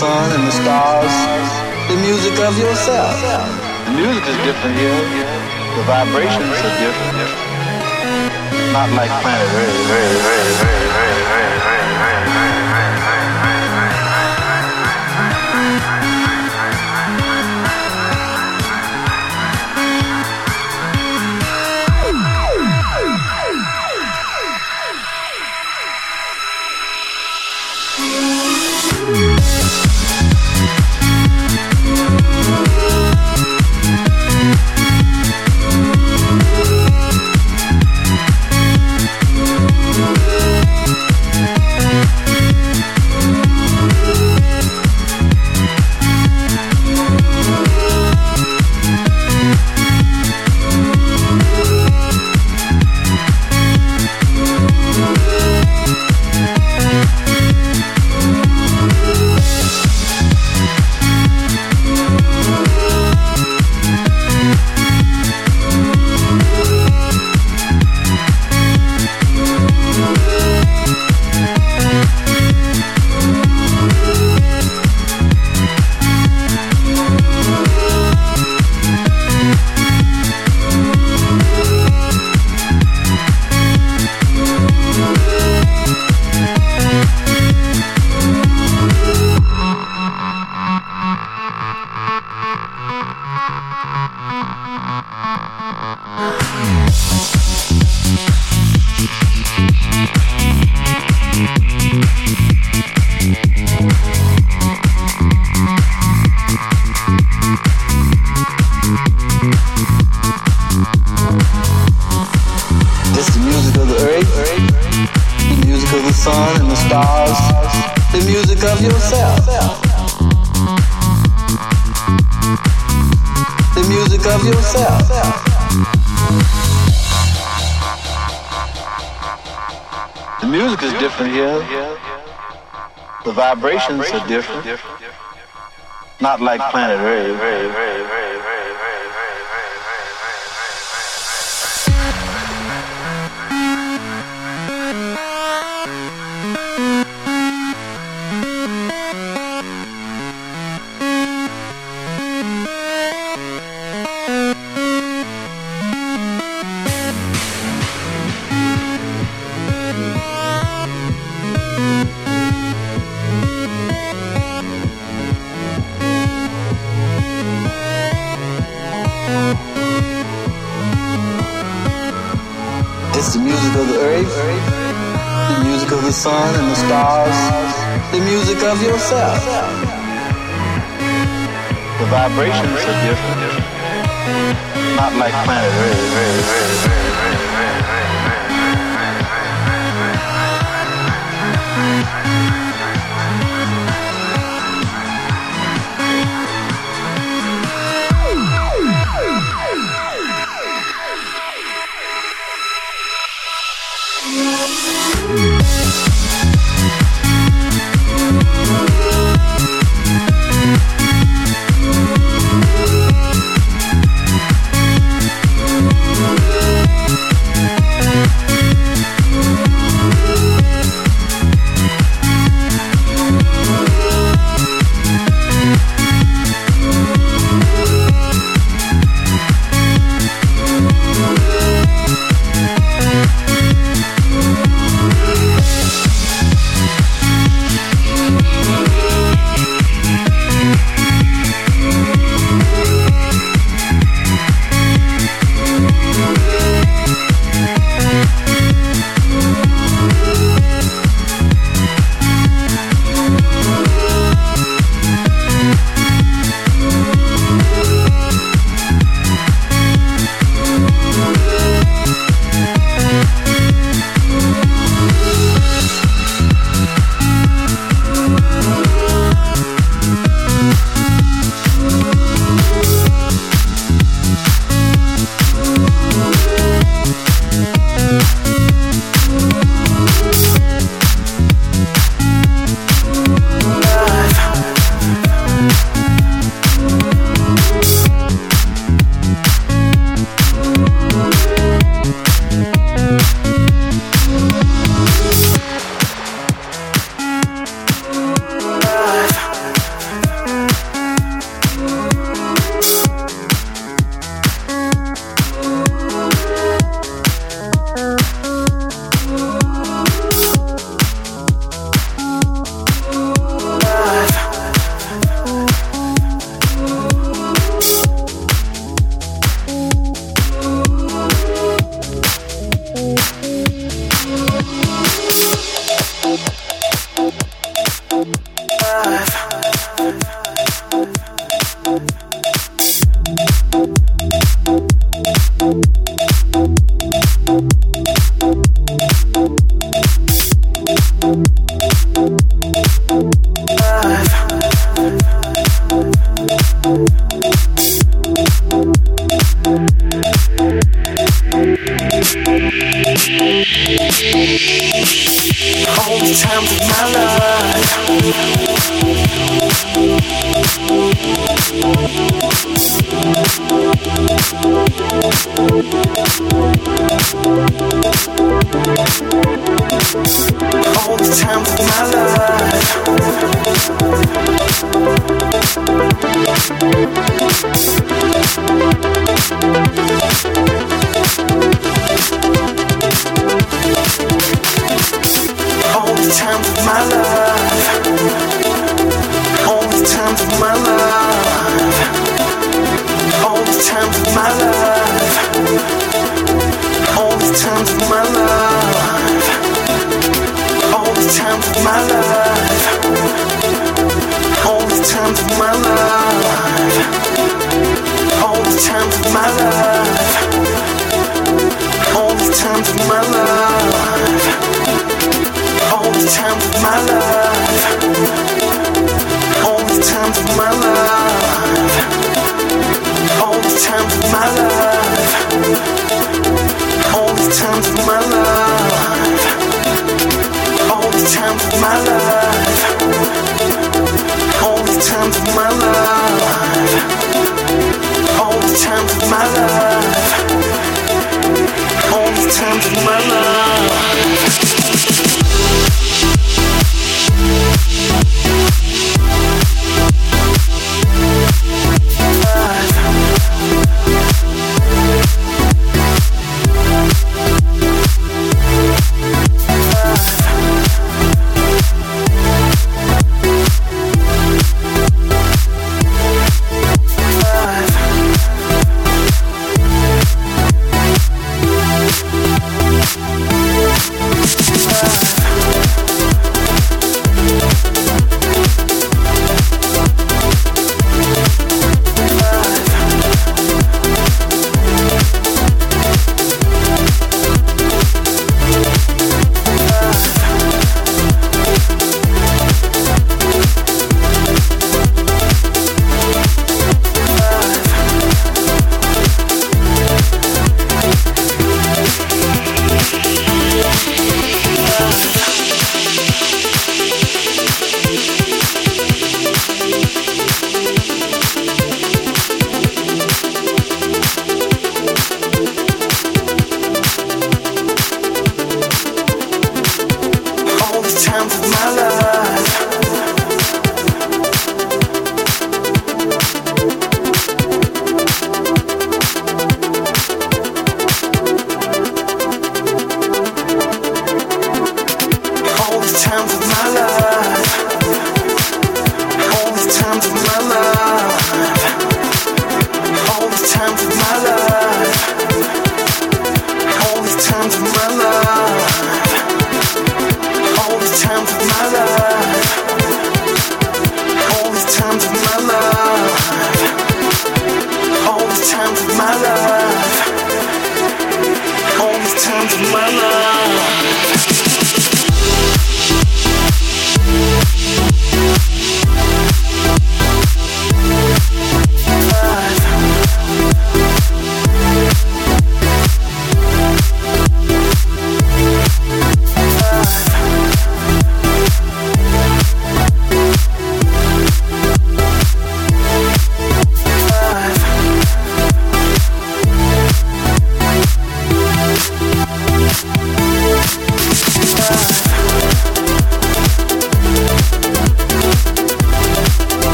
sun and the stars, the music of yourself. The music is different here. The vibrations are different. Not like planet Earth. Ha ha ha ha ha! Vibrations are different. Not like planet Earth. Of yourself. The vibrations are different, not like planet Earth.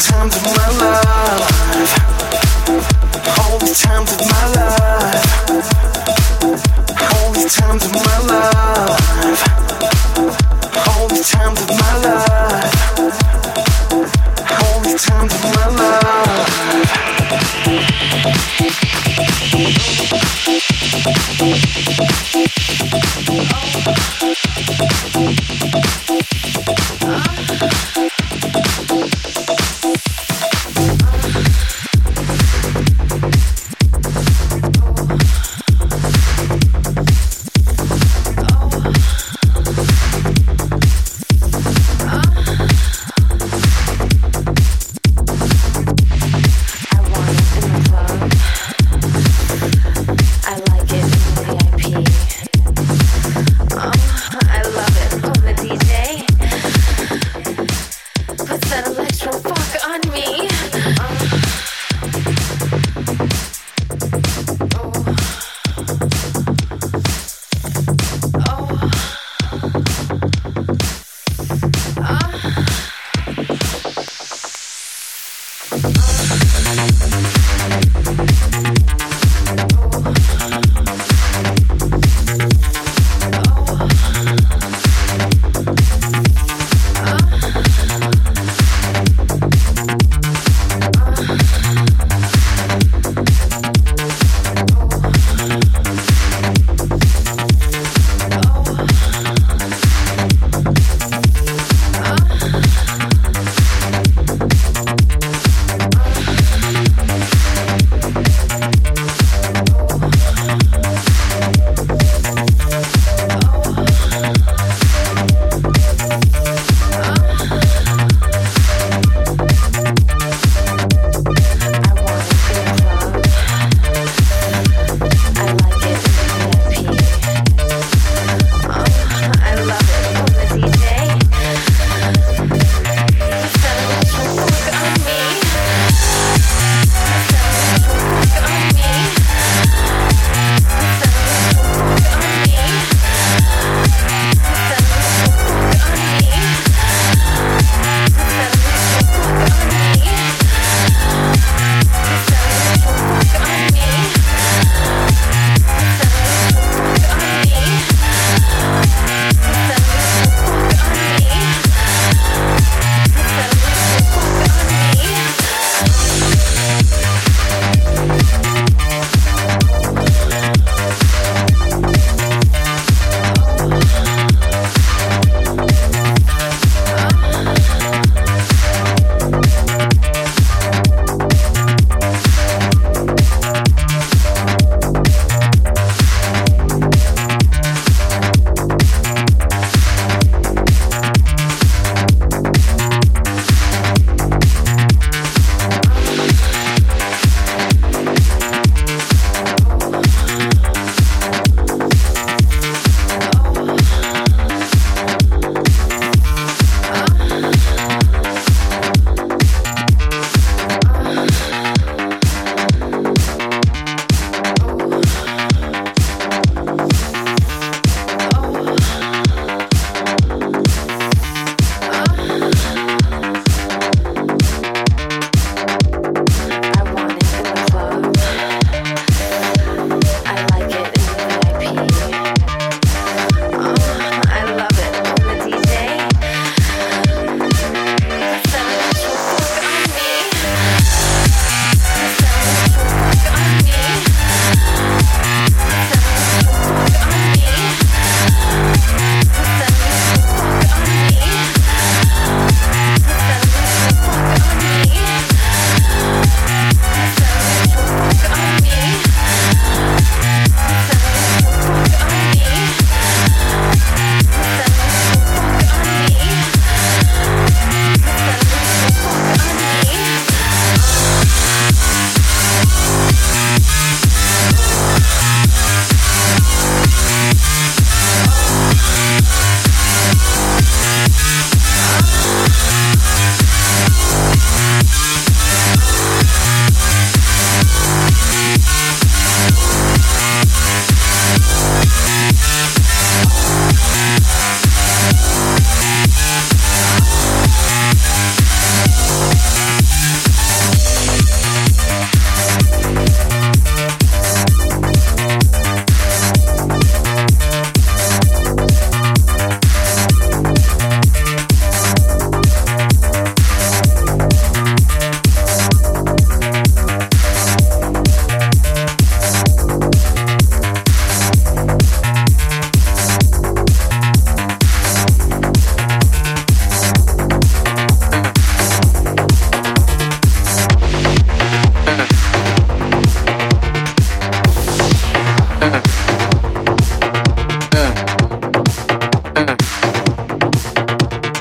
times of my life, all the times of my life.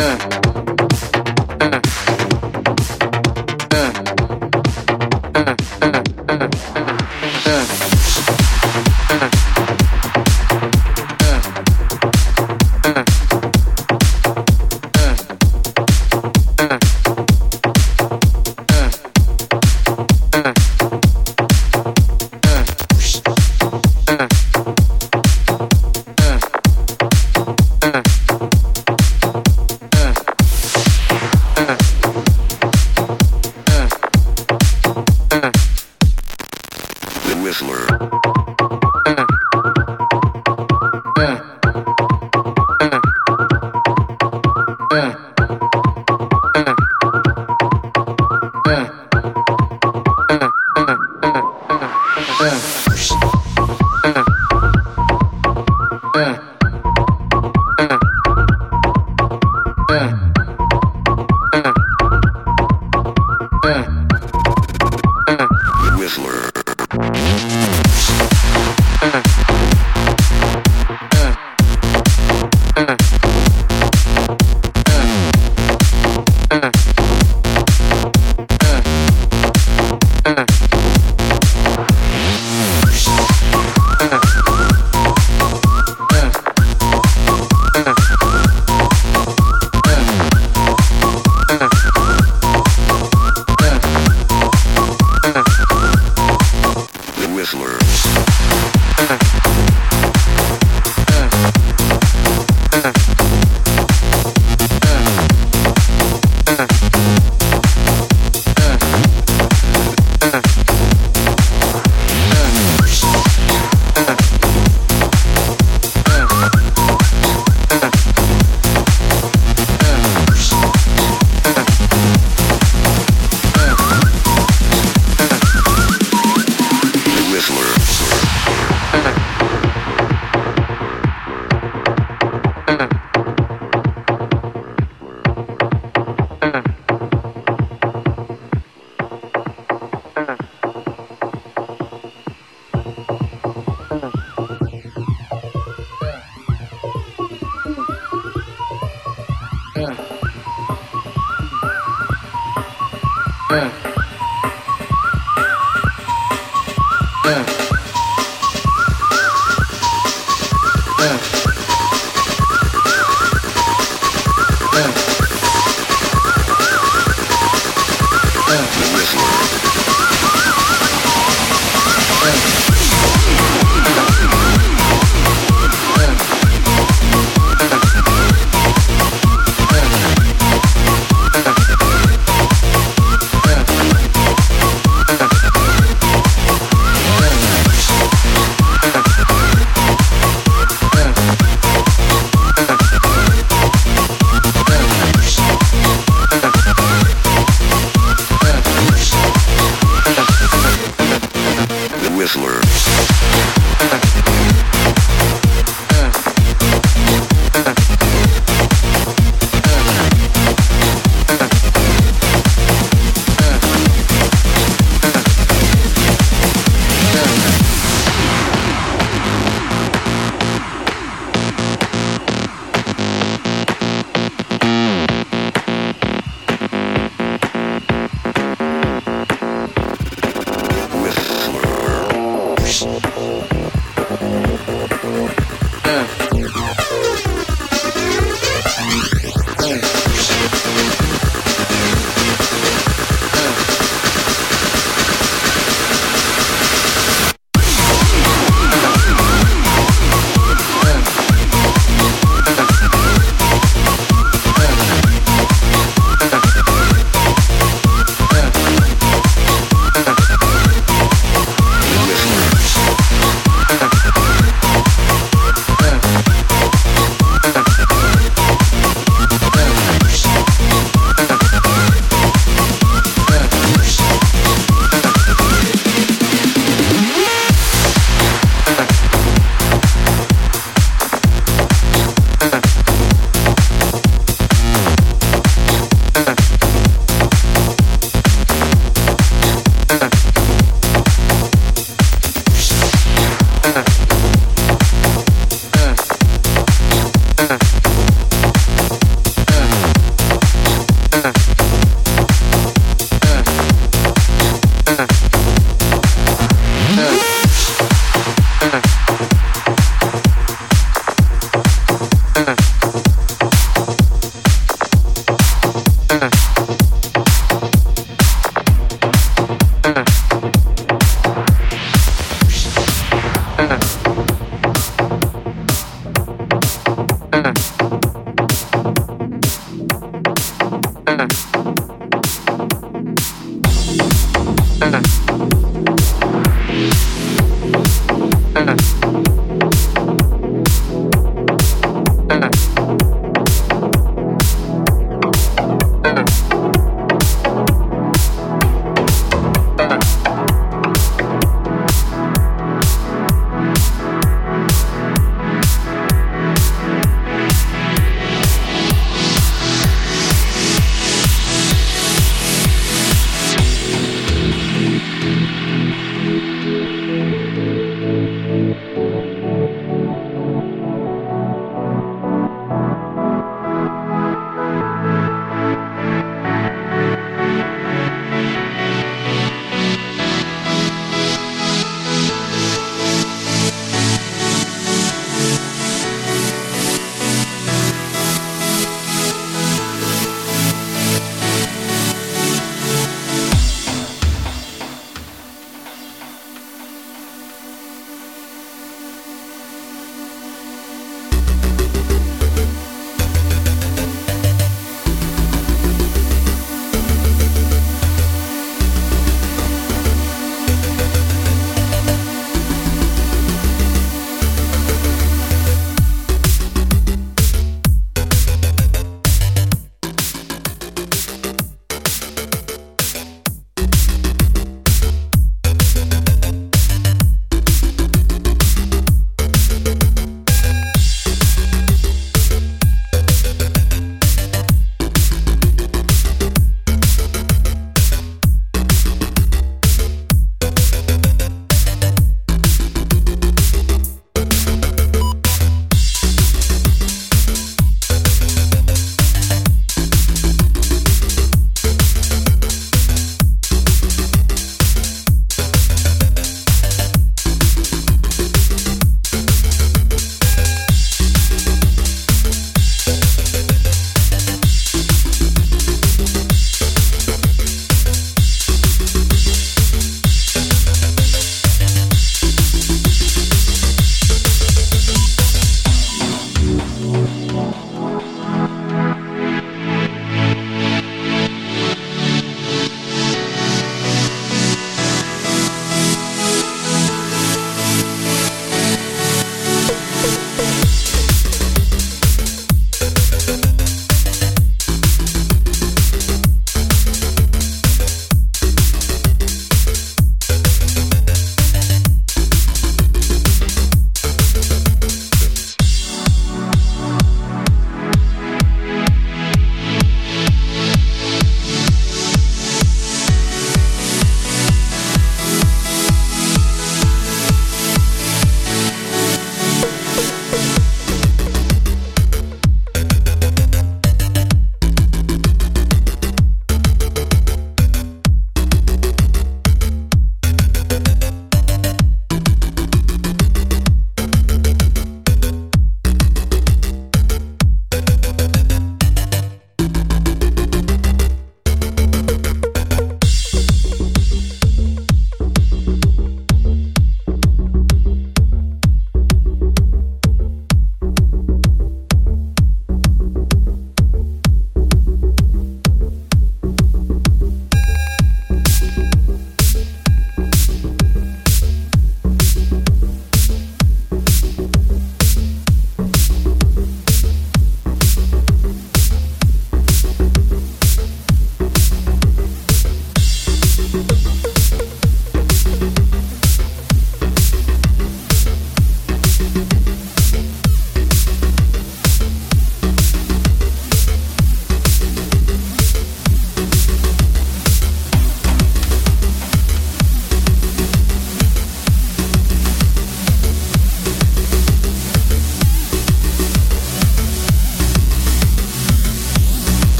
ね。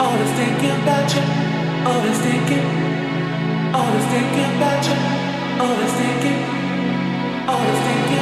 Always thinking about you, always thinking, always thinking about you, always thinking, always thinking